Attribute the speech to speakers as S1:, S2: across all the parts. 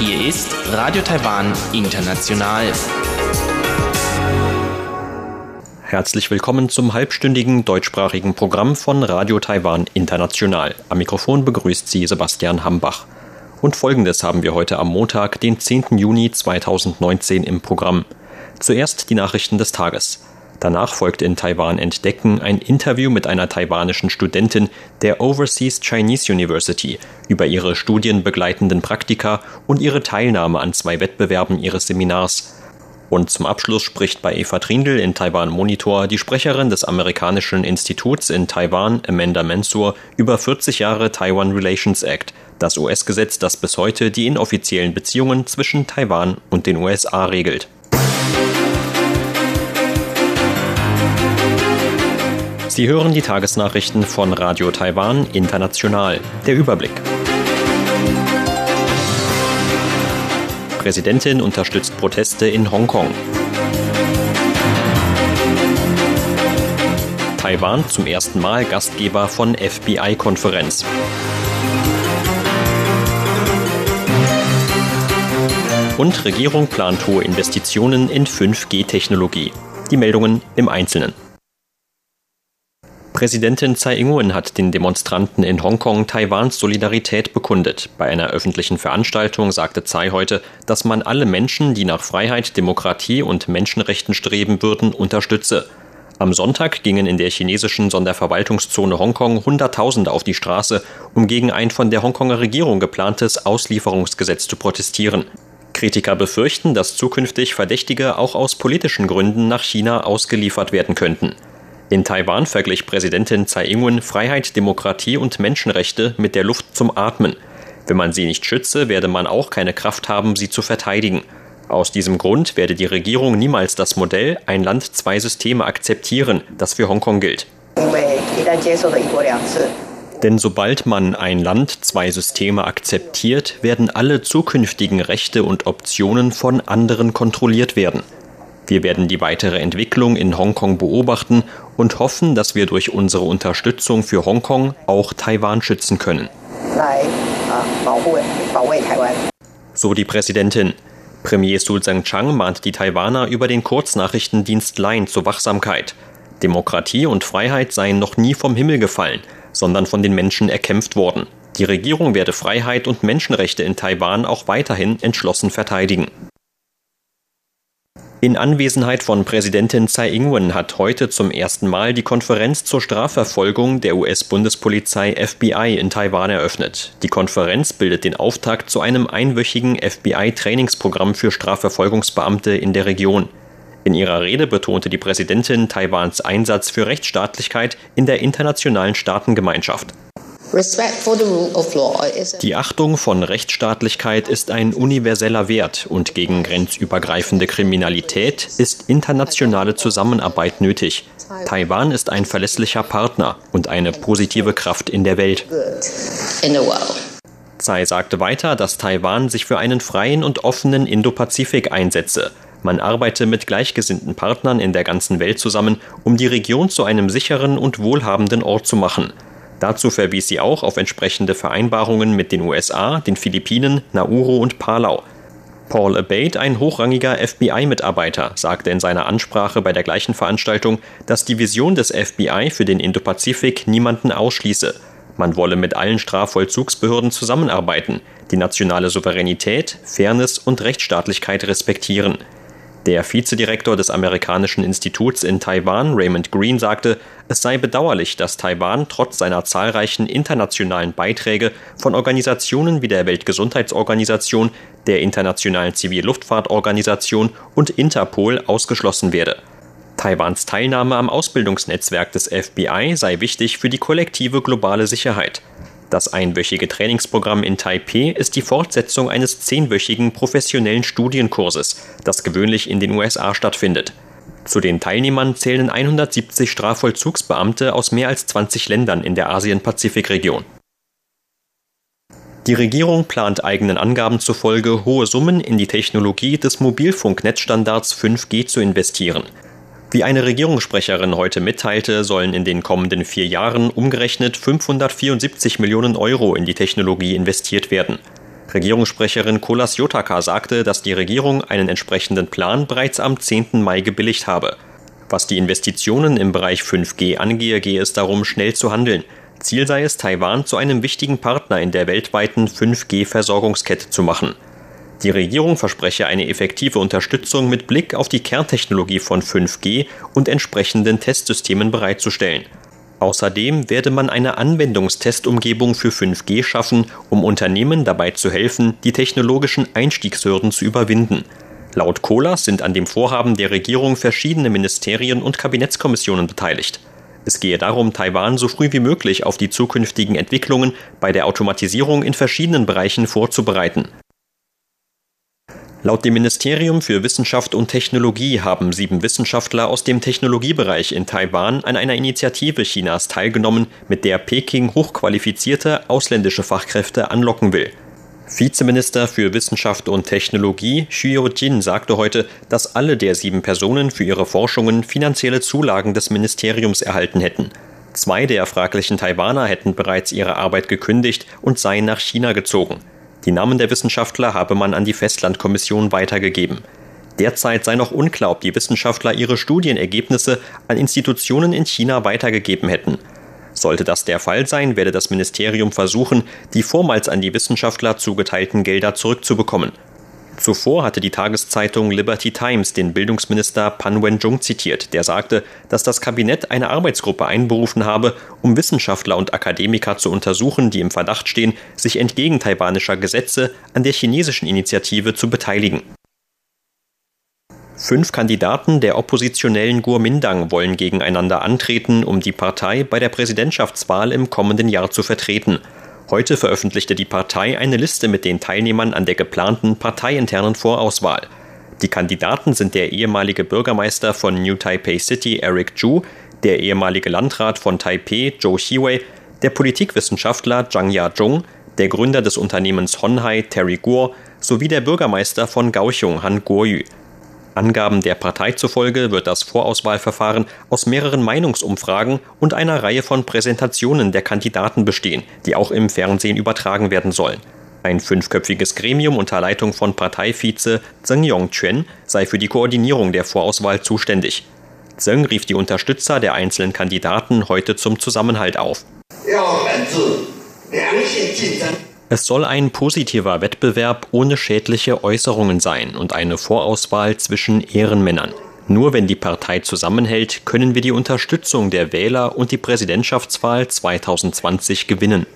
S1: Hier ist Radio Taiwan International. Herzlich willkommen zum halbstündigen deutschsprachigen Programm von Radio Taiwan International. Am Mikrofon begrüßt Sie Sebastian Hambach. Und folgendes haben wir heute am Montag, den 10. Juni 2019 im Programm. Zuerst die Nachrichten des Tages. Danach folgt in Taiwan Entdecken ein Interview mit einer taiwanischen Studentin der Overseas Chinese University über ihre studienbegleitenden Praktika und ihre Teilnahme an zwei Wettbewerben ihres Seminars. Und zum Abschluss spricht bei Eva Trindl in Taiwan Monitor die Sprecherin des amerikanischen Instituts in Taiwan, Amanda Mensur, über 40 Jahre Taiwan Relations Act, das US-Gesetz, das bis heute die inoffiziellen Beziehungen zwischen Taiwan und den USA regelt. Sie hören die Tagesnachrichten von Radio Taiwan International. Der Überblick. Präsidentin unterstützt Proteste in Hongkong. Taiwan zum ersten Mal Gastgeber von FBI-Konferenz. Und Regierung plant hohe Investitionen in 5G-Technologie. Die Meldungen im Einzelnen. Präsidentin Tsai Ing-wen hat den Demonstranten in Hongkong Taiwans Solidarität bekundet. Bei einer öffentlichen Veranstaltung sagte Tsai heute, dass man alle Menschen, die nach Freiheit, Demokratie und Menschenrechten streben würden, unterstütze. Am Sonntag gingen in der chinesischen Sonderverwaltungszone Hongkong Hunderttausende auf die Straße, um gegen ein von der Hongkonger Regierung geplantes Auslieferungsgesetz zu protestieren. Kritiker befürchten, dass zukünftig Verdächtige auch aus politischen Gründen nach China ausgeliefert werden könnten. In Taiwan verglich Präsidentin Tsai Ing-wen Freiheit, Demokratie und Menschenrechte mit der Luft zum Atmen. Wenn man sie nicht schütze, werde man auch keine Kraft haben, sie zu verteidigen. Aus diesem Grund werde die Regierung niemals das Modell ein Land, zwei Systeme akzeptieren, das für Hongkong gilt. Denn sobald man ein Land, zwei Systeme akzeptiert, werden alle zukünftigen Rechte und Optionen von anderen kontrolliert werden. Wir werden die weitere Entwicklung in Hongkong beobachten und hoffen, dass wir durch unsere Unterstützung für Hongkong auch Taiwan schützen können. So die Präsidentin. Premier Su Tseng-Chang mahnt die Taiwaner über den Kurznachrichtendienst Line zur Wachsamkeit. Demokratie und Freiheit seien noch nie vom Himmel gefallen, sondern von den Menschen erkämpft worden. Die Regierung werde Freiheit und Menschenrechte in Taiwan auch weiterhin entschlossen verteidigen. In Anwesenheit von Präsidentin Tsai Ing-wen hat heute zum ersten Mal die Konferenz zur Strafverfolgung der US-Bundespolizei FBI in Taiwan eröffnet. Die Konferenz bildet den Auftakt zu einem einwöchigen FBI-Trainingsprogramm für Strafverfolgungsbeamte in der Region. In ihrer Rede betonte die Präsidentin Taiwans Einsatz für Rechtsstaatlichkeit in der internationalen Staatengemeinschaft. Die Achtung von Rechtsstaatlichkeit ist ein universeller Wert und gegen grenzübergreifende Kriminalität ist internationale Zusammenarbeit nötig. Taiwan ist ein verlässlicher Partner und eine positive Kraft in der Welt. Tsai sagte weiter, dass Taiwan sich für einen freien und offenen Indopazifik einsetze. Man arbeite mit gleichgesinnten Partnern in der ganzen Welt zusammen, um die Region zu einem sicheren und wohlhabenden Ort zu machen. Dazu verwies sie auch auf entsprechende Vereinbarungen mit den USA, den Philippinen, Nauru und Palau. Paul Abate, ein hochrangiger FBI-Mitarbeiter, sagte in seiner Ansprache bei der gleichen Veranstaltung, dass die Vision des FBI für den Indopazifik niemanden ausschließe. Man wolle mit allen Strafvollzugsbehörden zusammenarbeiten, die nationale Souveränität, Fairness und Rechtsstaatlichkeit respektieren. Der Vizedirektor des amerikanischen Instituts in Taiwan, Raymond Green, sagte, es sei bedauerlich, dass Taiwan trotz seiner zahlreichen internationalen Beiträge von Organisationen wie der Weltgesundheitsorganisation, der Internationalen Zivilluftfahrtorganisation und Interpol ausgeschlossen werde. Taiwans Teilnahme am Ausbildungsnetzwerk des FBI sei wichtig für die kollektive globale Sicherheit. Das einwöchige Trainingsprogramm in Taipeh ist die Fortsetzung eines zehnwöchigen professionellen Studienkurses, das gewöhnlich in den USA stattfindet. Zu den Teilnehmern zählen 170 Strafvollzugsbeamte aus mehr als 20 Ländern in der Asien-Pazifik-Region. Die Regierung plant eigenen Angaben zufolge hohe Summen in die Technologie des Mobilfunknetzstandards 5G zu investieren. Wie eine Regierungssprecherin heute mitteilte, sollen in den kommenden vier Jahren umgerechnet 574 Millionen Euro in die Technologie investiert werden. Regierungssprecherin Kolas Jotaka sagte, dass die Regierung einen entsprechenden Plan bereits am 10. Mai gebilligt habe. Was die Investitionen im Bereich 5G angehe, gehe es darum, schnell zu handeln. Ziel sei es, Taiwan zu einem wichtigen Partner in der weltweiten 5G-Versorgungskette zu machen. Die Regierung verspreche eine effektive Unterstützung mit Blick auf die Kerntechnologie von 5G und entsprechenden Testsystemen bereitzustellen. Außerdem werde man eine Anwendungstestumgebung für 5G schaffen, um Unternehmen dabei zu helfen, die technologischen Einstiegshürden zu überwinden. Laut Kohlers sind an dem Vorhaben der Regierung verschiedene Ministerien und Kabinettskommissionen beteiligt. Es gehe darum, Taiwan so früh wie möglich auf die zukünftigen Entwicklungen bei der Automatisierung in verschiedenen Bereichen vorzubereiten. Laut dem Ministerium für Wissenschaft und Technologie haben sieben Wissenschaftler aus dem Technologiebereich in Taiwan an einer Initiative Chinas teilgenommen, mit der Peking hochqualifizierte ausländische Fachkräfte anlocken will. Vizeminister für Wissenschaft und Technologie Xu Jin sagte heute, dass alle der sieben Personen für ihre Forschungen finanzielle Zulagen des Ministeriums erhalten hätten. Zwei der fraglichen Taiwaner hätten bereits ihre Arbeit gekündigt und seien nach China gezogen. Die Namen der Wissenschaftler habe man an die Festlandkommission weitergegeben. Derzeit sei noch unklar, ob die Wissenschaftler ihre Studienergebnisse an Institutionen in China weitergegeben hätten. Sollte das der Fall sein, werde das Ministerium versuchen, die vormals an die Wissenschaftler zugeteilten Gelder zurückzubekommen. Zuvor hatte die Tageszeitung Liberty Times den Bildungsminister Pan Wen-jung zitiert, der sagte, dass das Kabinett eine Arbeitsgruppe einberufen habe, um Wissenschaftler und Akademiker zu untersuchen, die im Verdacht stehen, sich entgegen taiwanischer Gesetze an der chinesischen Initiative zu beteiligen. Fünf Kandidaten der oppositionellen Guomindang wollen gegeneinander antreten, um die Partei bei der Präsidentschaftswahl im kommenden Jahr zu vertreten. Heute veröffentlichte die Partei eine Liste mit den Teilnehmern an der geplanten parteiinternen Vorauswahl. Die Kandidaten sind der ehemalige Bürgermeister von New Taipei City Eric Zhu, der ehemalige Landrat von Taipei Zhou Xiwei, der Politikwissenschaftler Zhang Ya-zhong, der Gründer des Unternehmens Honhai Terry Guo sowie der Bürgermeister von Kaohsiung Han Guoyu. Angaben der Partei zufolge wird das Vorauswahlverfahren aus mehreren Meinungsumfragen und einer Reihe von Präsentationen der Kandidaten bestehen, die auch im Fernsehen übertragen werden sollen. Ein fünfköpfiges Gremium unter Leitung von Parteivize Zheng Yongquan sei für die Koordinierung der Vorauswahl zuständig. Zheng rief die Unterstützer der einzelnen Kandidaten heute zum Zusammenhalt auf. Es soll ein positiver Wettbewerb ohne schädliche Äußerungen sein und eine Vorauswahl zwischen Ehrenmännern. Nur wenn die Partei zusammenhält, können wir die Unterstützung der Wähler und die Präsidentschaftswahl 2020 gewinnen.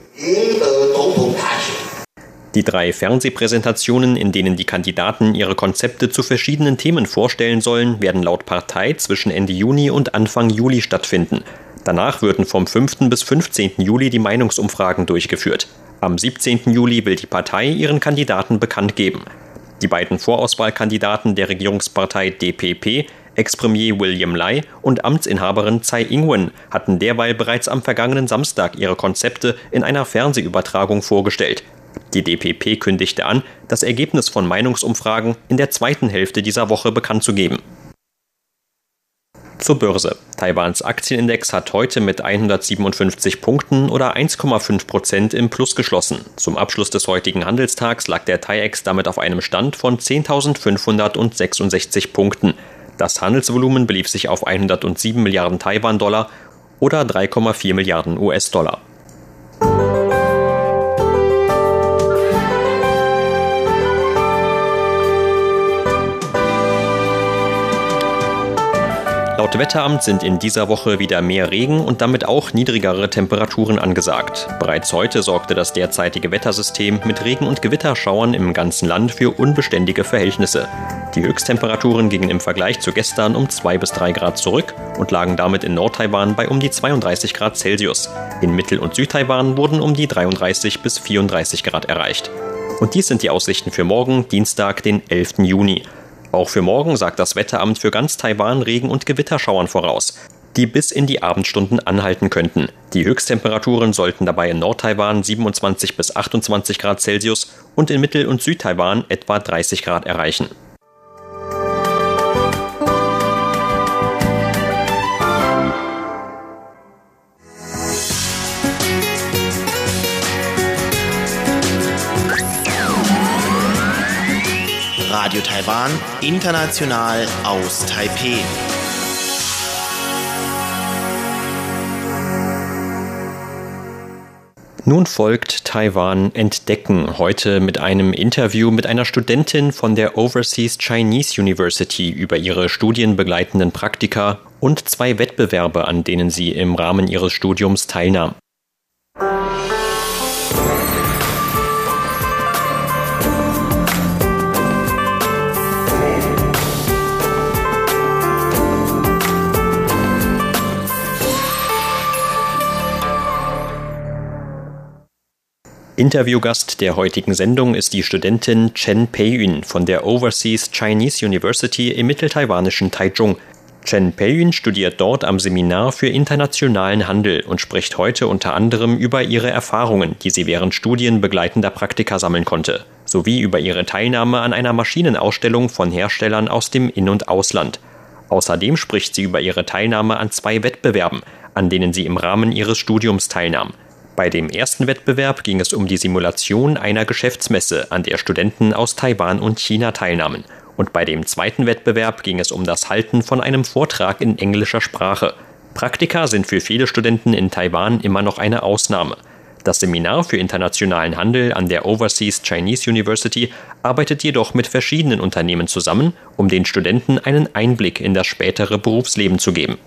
S1: Die drei Fernsehpräsentationen, in denen die Kandidaten ihre Konzepte zu verschiedenen Themen vorstellen sollen, werden laut Partei zwischen Ende Juni und Anfang Juli stattfinden. Danach würden vom 5. bis 15. Juli die Meinungsumfragen durchgeführt. Am 17. Juli will die Partei ihren Kandidaten bekannt geben. Die beiden Vorauswahlkandidaten der Regierungspartei DPP, Ex-Premier William Lai und Amtsinhaberin Tsai Ing-wen, hatten derweil bereits am vergangenen Samstag ihre Konzepte in einer Fernsehübertragung vorgestellt. Die DPP kündigte an, das Ergebnis von Meinungsumfragen in der zweiten Hälfte dieser Woche bekannt zu geben. Zur Börse. Taiwans Aktienindex hat heute mit 157 Punkten oder 1,5 Prozent im Plus geschlossen. Zum Abschluss des heutigen Handelstags lag der TAIEX damit auf einem Stand von 10.566 Punkten. Das Handelsvolumen belief sich auf 107 Milliarden Taiwan-Dollar oder 3,4 Milliarden US-Dollar. Laut Wetteramt sind in dieser Woche wieder mehr Regen und damit auch niedrigere Temperaturen angesagt. Bereits heute sorgte das derzeitige Wettersystem mit Regen- und Gewitterschauern im ganzen Land für unbeständige Verhältnisse. Die Höchsttemperaturen gingen im Vergleich zu gestern um 2 bis 3 Grad zurück und lagen damit in Nord-Taiwan bei um die 32 Grad Celsius. In Mittel- und Südtaiwan wurden um die 33 bis 34 Grad erreicht. Und dies sind die Aussichten für morgen, Dienstag, den 11. Juni. Auch für morgen sagt das Wetteramt für ganz Taiwan Regen- und Gewitterschauern voraus, die bis in die Abendstunden anhalten könnten. Die Höchsttemperaturen sollten dabei in Nord-Taiwan 27 bis 28 Grad Celsius und in Mittel- und Südtaiwan etwa 30 Grad erreichen.
S2: Radio Taiwan, international aus Taipeh.
S1: Nun folgt Taiwan Entdecken, heute mit einem Interview mit einer Studentin von der Overseas Chinese University über ihre studienbegleitenden Praktika und zwei Wettbewerbe, an denen sie im Rahmen ihres Studiums teilnahm. Interviewgast der heutigen Sendung ist die Studentin Chen Peiyun von der Overseas Chinese University im mitteltaiwanischen Taichung. Chen Peiyun studiert dort am Seminar für internationalen Handel und spricht heute unter anderem über ihre Erfahrungen, die sie während studienbegleitender Praktika sammeln konnte, sowie über ihre Teilnahme an einer Maschinenausstellung von Herstellern aus dem In- und Ausland. Außerdem spricht sie über ihre Teilnahme an zwei Wettbewerben, an denen sie im Rahmen ihres Studiums teilnahm. Bei dem ersten Wettbewerb ging es um die Simulation einer Geschäftsmesse, an der Studenten aus Taiwan und China teilnahmen. Und bei dem zweiten Wettbewerb ging es um das Halten von einem Vortrag in englischer Sprache. Praktika sind für viele Studenten in Taiwan immer noch eine Ausnahme. Das Seminar für internationalen Handel an der Overseas Chinese University arbeitet jedoch mit verschiedenen Unternehmen zusammen, um den Studenten einen Einblick in das spätere Berufsleben zu geben.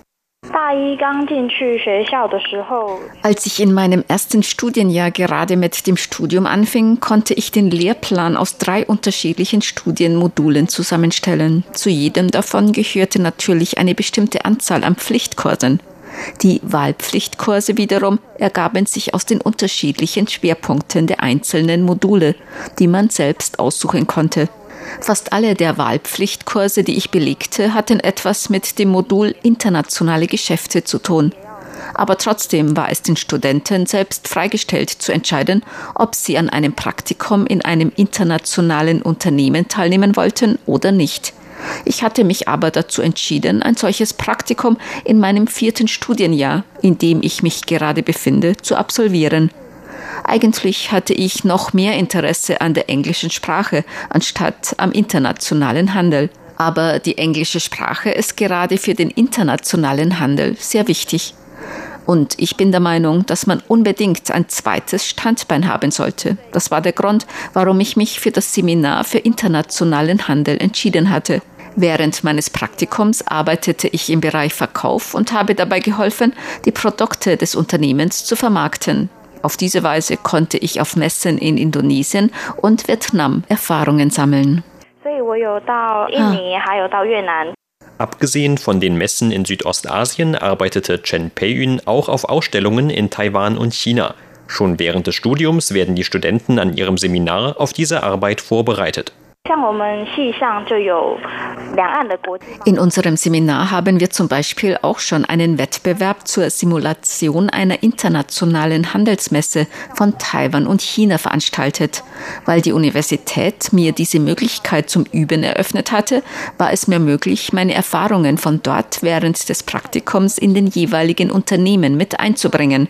S3: Als ich in meinem ersten Studienjahr gerade mit dem Studium anfing, konnte ich den Lehrplan aus drei unterschiedlichen Studienmodulen zusammenstellen. Zu jedem davon gehörte natürlich eine bestimmte Anzahl an Pflichtkursen. Die Wahlpflichtkurse wiederum ergaben sich aus den unterschiedlichen Schwerpunkten der einzelnen Module, die man selbst aussuchen konnte. Fast alle der Wahlpflichtkurse, die ich belegte, hatten etwas mit dem Modul internationale Geschäfte zu tun. Aber trotzdem war es den Studenten selbst freigestellt zu entscheiden, ob sie an einem Praktikum in einem internationalen Unternehmen teilnehmen wollten oder nicht. Ich hatte mich aber dazu entschieden, ein solches Praktikum in meinem vierten Studienjahr, in dem ich mich gerade befinde, zu absolvieren. Eigentlich hatte ich noch mehr Interesse an der englischen Sprache anstatt am internationalen Handel. Aber die englische Sprache ist gerade für den internationalen Handel sehr wichtig. Und ich bin der Meinung, dass man unbedingt ein zweites Standbein haben sollte. Das war der Grund, warum ich mich für das Seminar für internationalen Handel entschieden hatte. Während meines Praktikums arbeitete ich im Bereich Verkauf und habe dabei geholfen, die Produkte des Unternehmens zu vermarkten. Auf diese Weise konnte ich auf Messen in Indonesien und Vietnam Erfahrungen sammeln.
S1: Abgesehen von den Messen in Südostasien arbeitete Chen Peiyun auch auf Ausstellungen in Taiwan und China. Schon während des Studiums werden die Studenten an ihrem Seminar auf diese Arbeit vorbereitet.
S3: In unserem Seminar haben wir zum Beispiel auch schon einen Wettbewerb zur Simulation einer internationalen Handelsmesse von Taiwan und China veranstaltet. Weil die Universität mir diese Möglichkeit zum Üben eröffnet hatte, war es mir möglich, meine Erfahrungen von dort während des Praktikums in den jeweiligen Unternehmen mit einzubringen.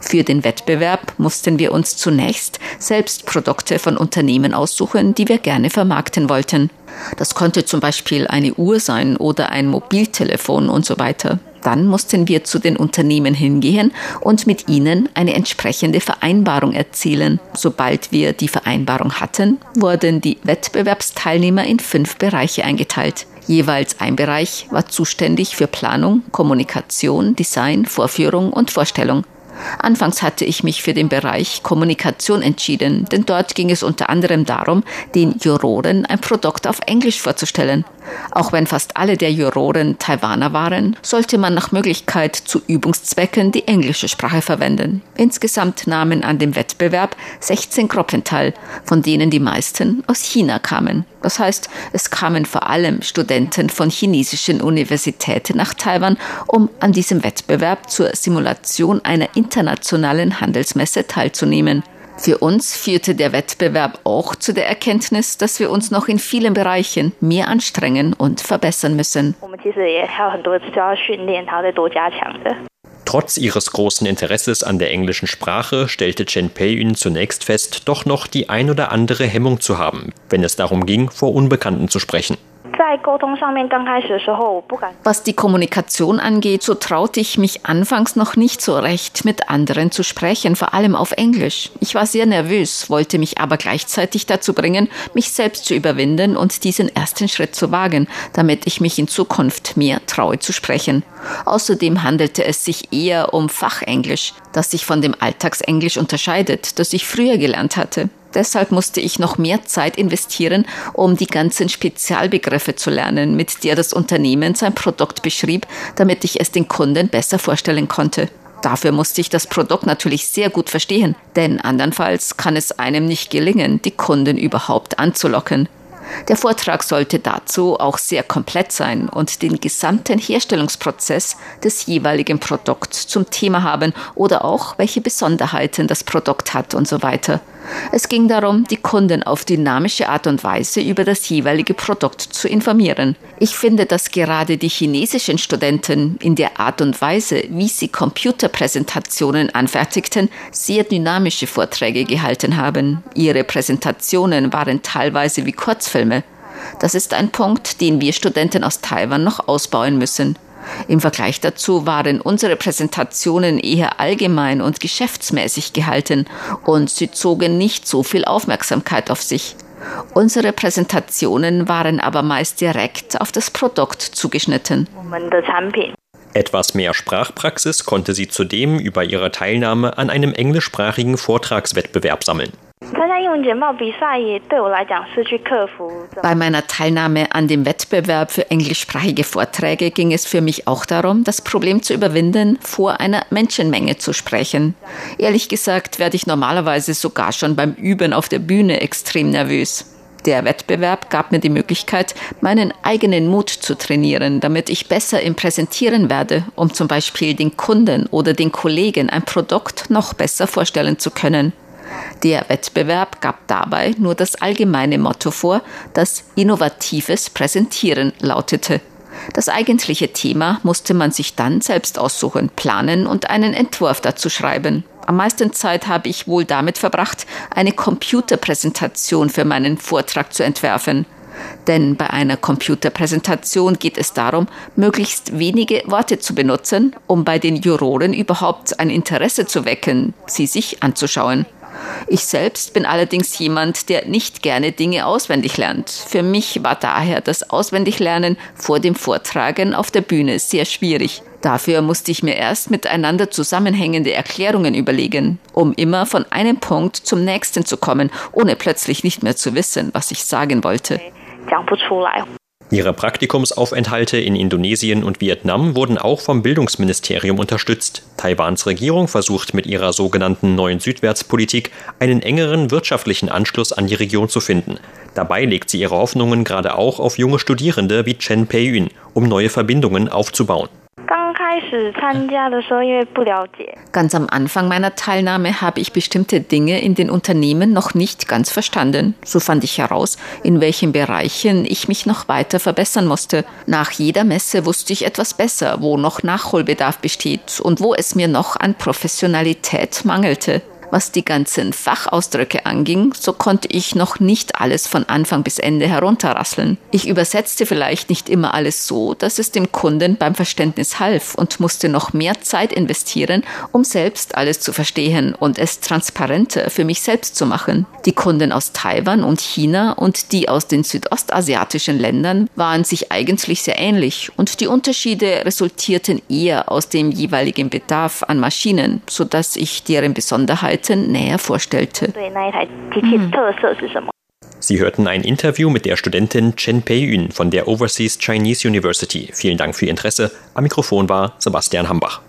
S3: Für den Wettbewerb mussten wir uns zunächst selbst Produkte von Unternehmen aussuchen, die wir gerne vermarkten wollten. Das konnte zum Beispiel eine Uhr sein oder ein Mobiltelefon und so weiter. Dann mussten wir zu den Unternehmen hingehen und mit ihnen eine entsprechende Vereinbarung erzielen. Sobald wir die Vereinbarung hatten, wurden die Wettbewerbsteilnehmer in fünf Bereiche eingeteilt. Jeweils ein Bereich war zuständig für Planung, Kommunikation, Design, Vorführung und Vorstellung. Anfangs hatte ich mich für den Bereich Kommunikation entschieden, denn dort ging es unter anderem darum, den Juroren ein Produkt auf Englisch vorzustellen. Auch wenn fast alle der Juroren Taiwaner waren, sollte man nach Möglichkeit zu Übungszwecken die englische Sprache verwenden. Insgesamt nahmen an dem Wettbewerb 16 Gruppen teil, von denen die meisten aus China kamen. Das heißt, es kamen vor allem Studenten von chinesischen Universitäten nach Taiwan, um an diesem Wettbewerb zur Simulation einer internationalen Handelsmesse teilzunehmen. Für uns führte der Wettbewerb auch zu der Erkenntnis, dass wir uns noch in vielen Bereichen mehr anstrengen und verbessern müssen.
S1: Trotz ihres großen Interesses an der englischen Sprache stellte Chen Pei-yun zunächst fest, doch noch die ein oder andere Hemmung zu haben, wenn es darum ging, vor Unbekannten zu sprechen.
S3: Was die Kommunikation angeht, so traute ich mich anfangs noch nicht so recht, mit anderen zu sprechen, vor allem auf Englisch. Ich war sehr nervös, wollte mich aber gleichzeitig dazu bringen, mich selbst zu überwinden und diesen ersten Schritt zu wagen, damit ich mich in Zukunft mehr traue zu sprechen. Außerdem handelte es sich eher um Fachenglisch, das sich von dem Alltagsenglisch unterscheidet, das ich früher gelernt hatte. Deshalb musste ich noch mehr Zeit investieren, um die ganzen Spezialbegriffe zu lernen, mit der das Unternehmen sein Produkt beschrieb, damit ich es den Kunden besser vorstellen konnte. Dafür musste ich das Produkt natürlich sehr gut verstehen, denn andernfalls kann es einem nicht gelingen, die Kunden überhaupt anzulocken. Der Vortrag sollte dazu auch sehr komplett sein und den gesamten Herstellungsprozess des jeweiligen Produkts zum Thema haben oder auch welche Besonderheiten das Produkt hat und so weiter. Es ging darum, die Kunden auf dynamische Art und Weise über das jeweilige Produkt zu informieren. Ich finde, dass gerade die chinesischen Studenten in der Art und Weise, wie sie Computerpräsentationen anfertigten, sehr dynamische Vorträge gehalten haben. Ihre Präsentationen waren teilweise wie Kurzfilme. Das ist ein Punkt, den wir Studenten aus Taiwan noch ausbauen müssen. Im Vergleich dazu waren unsere Präsentationen eher allgemein und geschäftsmäßig gehalten und sie zogen nicht so viel Aufmerksamkeit auf sich. Unsere Präsentationen waren aber meist direkt auf das Produkt zugeschnitten.
S1: Etwas mehr Sprachpraxis konnte sie zudem über ihre Teilnahme an einem englischsprachigen Vortragswettbewerb sammeln.
S3: Bei meiner Teilnahme an dem Wettbewerb für englischsprachige Vorträge ging es für mich auch darum, das Problem zu überwinden, vor einer Menschenmenge zu sprechen. Ehrlich gesagt werde ich normalerweise sogar schon beim Üben auf der Bühne extrem nervös. Der Wettbewerb gab mir die Möglichkeit, meinen eigenen Mut zu trainieren, damit ich besser im Präsentieren werde, um zum Beispiel den Kunden oder den Kollegen ein Produkt noch besser vorstellen zu können. Der Wettbewerb gab dabei nur das allgemeine Motto vor, das innovatives Präsentieren lautete. Das eigentliche Thema musste man sich dann selbst aussuchen, planen und einen Entwurf dazu schreiben. Am meisten Zeit habe ich wohl damit verbracht, eine Computerpräsentation für meinen Vortrag zu entwerfen. Denn bei einer Computerpräsentation geht es darum, möglichst wenige Worte zu benutzen, um bei den Juroren überhaupt ein Interesse zu wecken, sie sich anzuschauen. Ich selbst bin allerdings jemand, der nicht gerne Dinge auswendig lernt. Für mich war daher das Auswendiglernen vor dem Vortragen auf der Bühne sehr schwierig. Dafür musste ich mir erst miteinander zusammenhängende Erklärungen überlegen, um immer von einem Punkt zum nächsten zu kommen, ohne plötzlich nicht mehr zu wissen, was ich sagen wollte.
S1: Ihre Praktikumsaufenthalte in Indonesien und Vietnam wurden auch vom Bildungsministerium unterstützt. Taiwans Regierung versucht mit ihrer sogenannten neuen Südwärtspolitik einen engeren wirtschaftlichen Anschluss an die Region zu finden. Dabei legt sie ihre Hoffnungen gerade auch auf junge Studierende wie Chen Pei-yun, um neue Verbindungen aufzubauen.
S3: Ganz am Anfang meiner Teilnahme habe ich bestimmte Dinge in den Unternehmen noch nicht ganz verstanden. So fand ich heraus, in welchen Bereichen ich mich noch weiter verbessern musste. Nach jeder Messe wusste ich etwas besser, wo noch Nachholbedarf besteht und wo es mir noch an Professionalität mangelte. Was die ganzen Fachausdrücke anging, so konnte ich noch nicht alles von Anfang bis Ende herunterrasseln. Ich übersetzte vielleicht nicht immer alles so, dass es dem Kunden beim Verständnis half und musste noch mehr Zeit investieren, um selbst alles zu verstehen und es transparenter für mich selbst zu machen. Die Kunden aus Taiwan und China und die aus den südostasiatischen Ländern waren sich eigentlich sehr ähnlich und die Unterschiede resultierten eher aus dem jeweiligen Bedarf an Maschinen, sodass ich deren Besonderheit 2013 näher vorstellte.
S1: Sie hörten ein Interview mit der Studentin Chen Pei-yun von der Overseas Chinese University. Vielen Dank für Ihr Interesse. Am Mikrofon war Sebastian Hambach.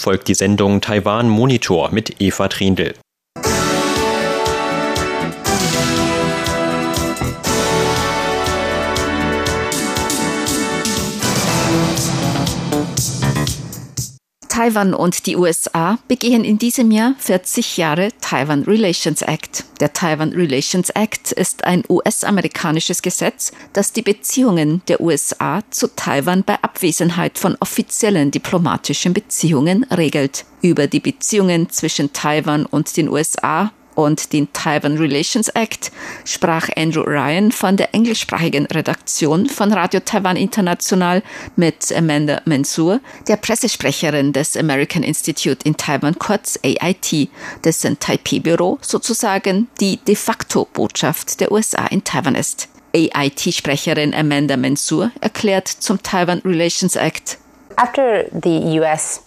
S1: Folgt die Sendung Taiwan Monitor mit Eva Trindl.
S3: Taiwan und die USA begehen in diesem Jahr 40 Jahre Taiwan Relations Act. Der Taiwan Relations Act ist ein US-amerikanisches Gesetz, das die Beziehungen der USA zu Taiwan bei Abwesenheit von offiziellen diplomatischen Beziehungen regelt. Über die Beziehungen zwischen Taiwan und den USA und den Taiwan Relations Act sprach Andrew Ryan von der englischsprachigen Redaktion von Radio Taiwan International mit Amanda Mansour, der Pressesprecherin des American Institute in Taiwan, kurz AIT, dessen Taipei-Büro sozusagen die de facto Botschaft der USA in Taiwan ist. AIT-Sprecherin Amanda Mansour erklärt zum Taiwan Relations Act.
S4: After the US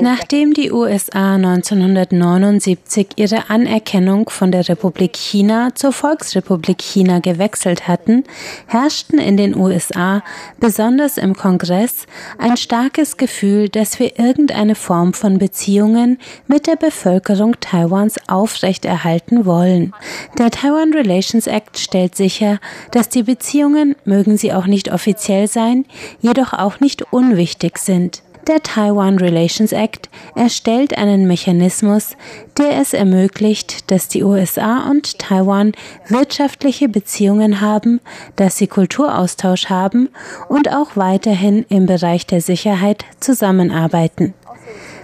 S4: Nachdem die USA 1979 ihre Anerkennung von der Republik China zur Volksrepublik China gewechselt hatten, herrschten in den USA, besonders im Kongress, ein starkes Gefühl, dass wir irgendeine Form von Beziehungen mit der Bevölkerung Taiwans aufrechterhalten wollen. Der Taiwan Relations Act stellt sicher, dass die Beziehungen, mögen sie auch nicht offiziell sein, jedoch auch nicht unwichtig sind. Der Taiwan Relations Act erstellt einen Mechanismus, der es ermöglicht, dass die USA und Taiwan wirtschaftliche Beziehungen haben, dass sie Kulturaustausch haben und auch weiterhin im Bereich der Sicherheit zusammenarbeiten.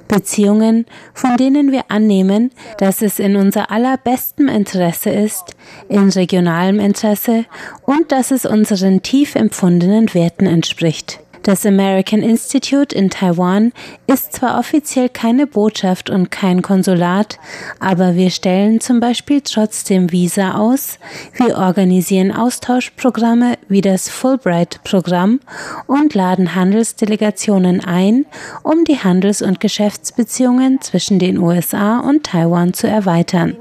S4: Beziehungen, von denen wir annehmen, dass es in unser allerbestem Interesse ist, in regionalem Interesse und dass es unseren tief empfundenen Werten entspricht. Das American Institute in Taiwan ist zwar offiziell keine Botschaft und kein Konsulat, aber wir stellen zum Beispiel trotzdem Visa aus, wir organisieren Austauschprogramme wie das Fulbright-Programm und laden Handelsdelegationen ein, um die Handels- und Geschäftsbeziehungen zwischen den USA und Taiwan zu erweitern.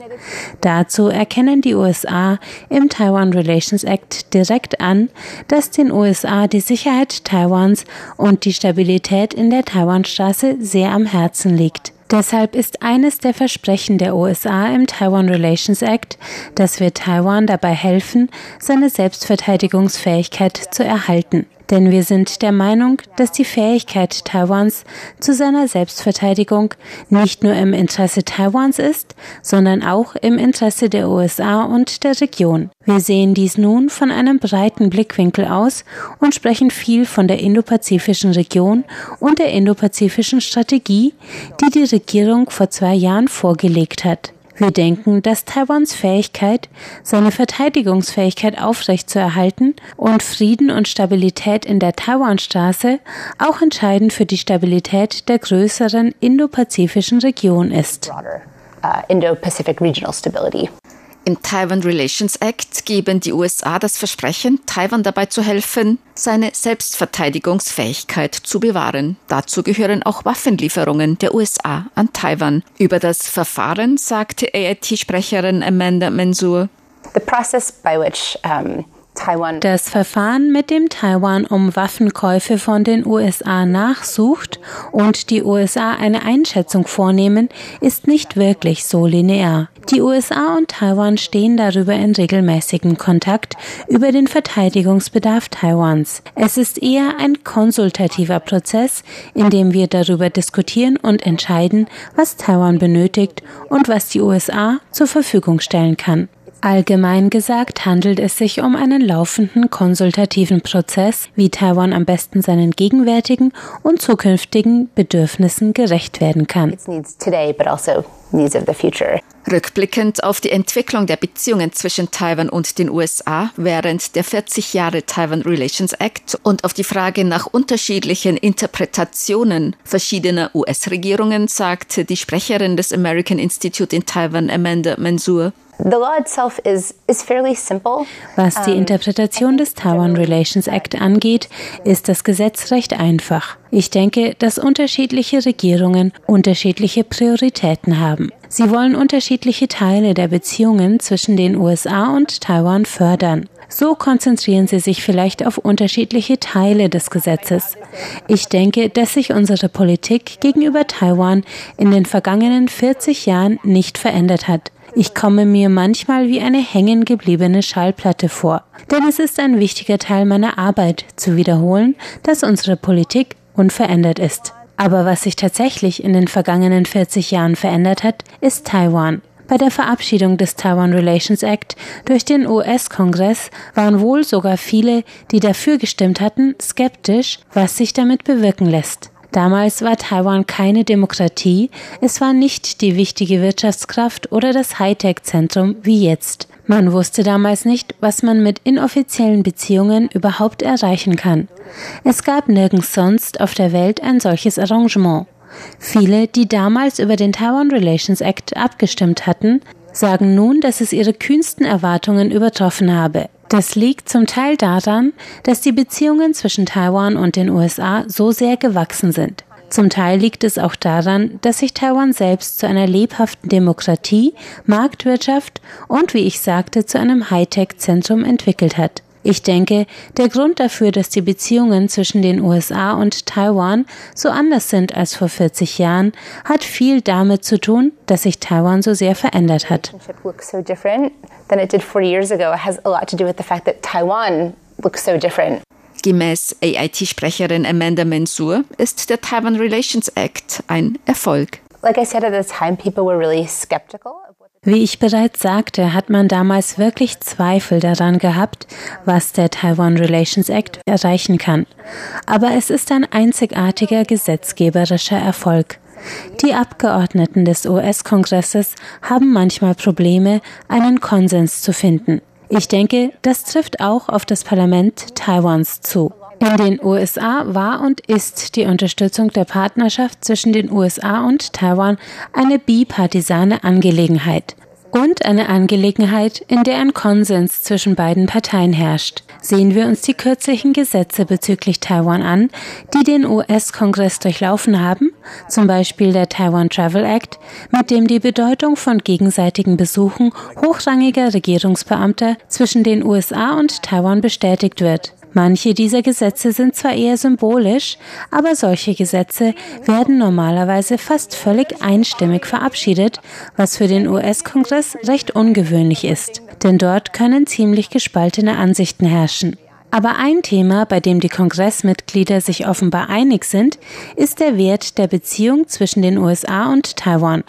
S4: Dazu erkennen die USA im Taiwan Relations Act direkt an, dass den USA die Sicherheit Taiwans Taiwans und die Stabilität in der Taiwanstraße sehr am Herzen liegt. Deshalb ist eines der Versprechen der USA im Taiwan Relations Act, dass wir Taiwan dabei helfen, seine Selbstverteidigungsfähigkeit zu erhalten denn wir sind der Meinung, dass die Fähigkeit Taiwans zu seiner Selbstverteidigung nicht nur im Interesse Taiwans ist, sondern auch im Interesse der USA und der Region. Wir sehen dies nun von einem breiten Blickwinkel aus und sprechen viel von der indopazifischen Region und der indopazifischen Strategie, die die Regierung vor zwei Jahren vorgelegt hat. Wir denken, dass Taiwans Fähigkeit, seine Verteidigungsfähigkeit aufrechtzuerhalten und Frieden und Stabilität in der Taiwanstraße auch entscheidend für die Stabilität der größeren indopazifischen Region ist.
S3: Im Taiwan Relations Act geben die USA das Versprechen, Taiwan dabei zu helfen, seine Selbstverteidigungsfähigkeit zu bewahren. Dazu gehören auch Waffenlieferungen der USA an Taiwan. Über das Verfahren sagte AIT-Sprecherin Amanda Mensur.
S4: The process by which um das Verfahren, mit dem Taiwan um Waffenkäufe von den USA nachsucht und die USA eine Einschätzung vornehmen, ist nicht wirklich so linear. Die USA und Taiwan stehen darüber in regelmäßigem Kontakt über den Verteidigungsbedarf Taiwans. Es ist eher ein konsultativer Prozess, in dem wir darüber diskutieren und entscheiden, was Taiwan benötigt und was die USA zur Verfügung stellen kann. Allgemein gesagt handelt es sich um einen laufenden konsultativen Prozess, wie Taiwan am besten seinen gegenwärtigen und zukünftigen Bedürfnissen gerecht werden kann.
S3: Also Rückblickend auf die Entwicklung der Beziehungen zwischen Taiwan und den USA während der 40 Jahre Taiwan Relations Act und auf die Frage nach unterschiedlichen Interpretationen verschiedener US-Regierungen sagte die Sprecherin des American Institute in Taiwan, Amanda Mansour,
S4: was die Interpretation des Taiwan Relations Act angeht, ist das Gesetz recht einfach. Ich denke, dass unterschiedliche Regierungen unterschiedliche Prioritäten haben. Sie wollen unterschiedliche Teile der Beziehungen zwischen den USA und Taiwan fördern. So konzentrieren sie sich vielleicht auf unterschiedliche Teile des Gesetzes. Ich denke, dass sich unsere Politik gegenüber Taiwan in den vergangenen 40 Jahren nicht verändert hat. Ich komme mir manchmal wie eine hängen gebliebene Schallplatte vor. Denn es ist ein wichtiger Teil meiner Arbeit, zu wiederholen, dass unsere Politik unverändert ist. Aber was sich tatsächlich in den vergangenen 40 Jahren verändert hat, ist Taiwan. Bei der Verabschiedung des Taiwan Relations Act durch den US-Kongress waren wohl sogar viele, die dafür gestimmt hatten, skeptisch, was sich damit bewirken lässt. Damals war Taiwan keine Demokratie, es war nicht die wichtige Wirtschaftskraft oder das Hightech-Zentrum wie jetzt. Man wusste damals nicht, was man mit inoffiziellen Beziehungen überhaupt erreichen kann. Es gab nirgends sonst auf der Welt ein solches Arrangement. Viele, die damals über den Taiwan Relations Act abgestimmt hatten, sagen nun, dass es ihre kühnsten Erwartungen übertroffen habe. Das liegt zum Teil daran, dass die Beziehungen zwischen Taiwan und den USA so sehr gewachsen sind. Zum Teil liegt es auch daran, dass sich Taiwan selbst zu einer lebhaften Demokratie, Marktwirtschaft und, wie ich sagte, zu einem Hightech-Zentrum entwickelt hat. Ich denke, der Grund dafür, dass die Beziehungen zwischen den USA und Taiwan so anders sind als vor 40 Jahren, hat viel damit zu tun, dass sich Taiwan so sehr verändert hat.
S3: Gemäß AIT-Sprecherin Amanda Mensur ist der Taiwan Relations Act ein Erfolg. Like I said at the time, people were really
S4: skeptical. Wie ich bereits sagte, hat man damals wirklich Zweifel daran gehabt, was der Taiwan Relations Act erreichen kann. Aber es ist ein einzigartiger gesetzgeberischer Erfolg. Die Abgeordneten des US-Kongresses haben manchmal Probleme, einen Konsens zu finden. Ich denke, das trifft auch auf das Parlament Taiwans zu. In den USA war und ist die Unterstützung der Partnerschaft zwischen den USA und Taiwan eine bipartisane Angelegenheit und eine Angelegenheit, in der ein Konsens zwischen beiden Parteien herrscht. Sehen wir uns die kürzlichen Gesetze bezüglich Taiwan an, die den US-Kongress durchlaufen haben, zum Beispiel der Taiwan Travel Act, mit dem die Bedeutung von gegenseitigen Besuchen hochrangiger Regierungsbeamter zwischen den USA und Taiwan bestätigt wird. Manche dieser Gesetze sind zwar eher symbolisch, aber solche Gesetze werden normalerweise fast völlig einstimmig verabschiedet, was für den US-Kongress recht ungewöhnlich ist, denn dort können ziemlich gespaltene Ansichten herrschen. Aber ein Thema, bei dem die Kongressmitglieder sich offenbar einig sind, ist der Wert der Beziehung zwischen den USA und Taiwan.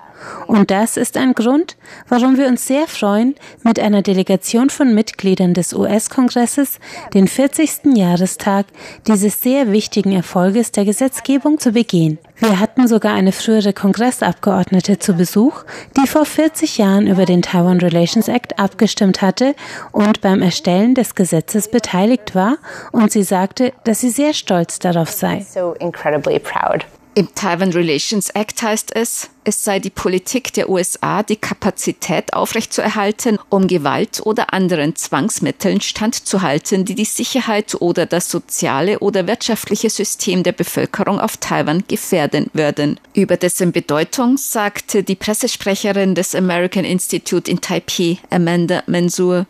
S4: Und das ist ein Grund, warum wir uns sehr freuen, mit einer Delegation von Mitgliedern des US-Kongresses den 40. Jahrestag dieses sehr wichtigen Erfolges der Gesetzgebung zu begehen. Wir hatten sogar eine frühere Kongressabgeordnete zu Besuch, die vor 40 Jahren über den Taiwan Relations Act abgestimmt hatte und beim Erstellen des Gesetzes beteiligt war, und sie sagte, dass sie sehr stolz darauf sei. So incredibly
S3: proud. Im Taiwan Relations Act heißt es, es sei die Politik der USA, die Kapazität aufrechtzuerhalten, um Gewalt oder anderen Zwangsmitteln standzuhalten, die die Sicherheit oder das soziale oder wirtschaftliche System der Bevölkerung auf Taiwan gefährden würden. Über dessen Bedeutung sagte die Pressesprecherin des American Institute in Taipei, Amanda Mensur,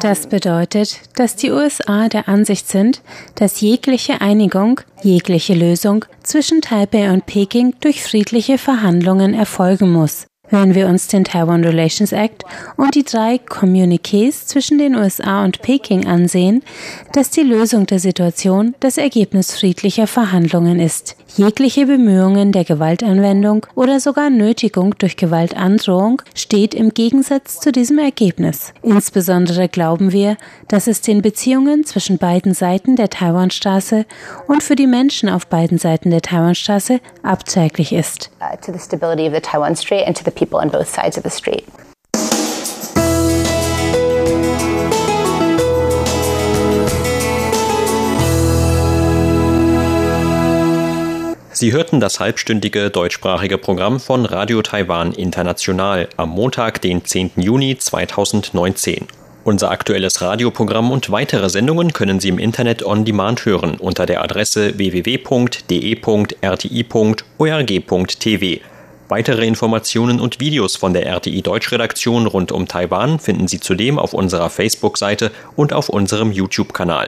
S4: das bedeutet, dass die USA der Ansicht sind, dass jegliche Einigung, jegliche Lösung zwischen Taipei und Peking durch friedliche Verhandlungen erfolgen muss. Wenn wir uns den Taiwan Relations Act und die drei Kommuniqués zwischen den USA und Peking ansehen, dass die Lösung der Situation das Ergebnis friedlicher Verhandlungen ist. Jegliche Bemühungen der Gewaltanwendung oder sogar Nötigung durch Gewaltandrohung steht im Gegensatz zu diesem Ergebnis. Insbesondere glauben wir, dass es den Beziehungen zwischen beiden Seiten der Taiwanstraße und für die Menschen auf beiden Seiten der Taiwanstraße abzüglich ist. Uh, people on both sides of the strait.
S1: Sie hörten das halbstündige deutschsprachige Programm von Radio Taiwan International am Montag, den 10. Juni 2019. Unser aktuelles Radioprogramm und weitere Sendungen können Sie im Internet on demand hören unter der Adresse www.de.rti.org.tv. Weitere Informationen und Videos von der RTI Deutschredaktion rund um Taiwan finden Sie zudem auf unserer Facebook-Seite und auf unserem YouTube-Kanal.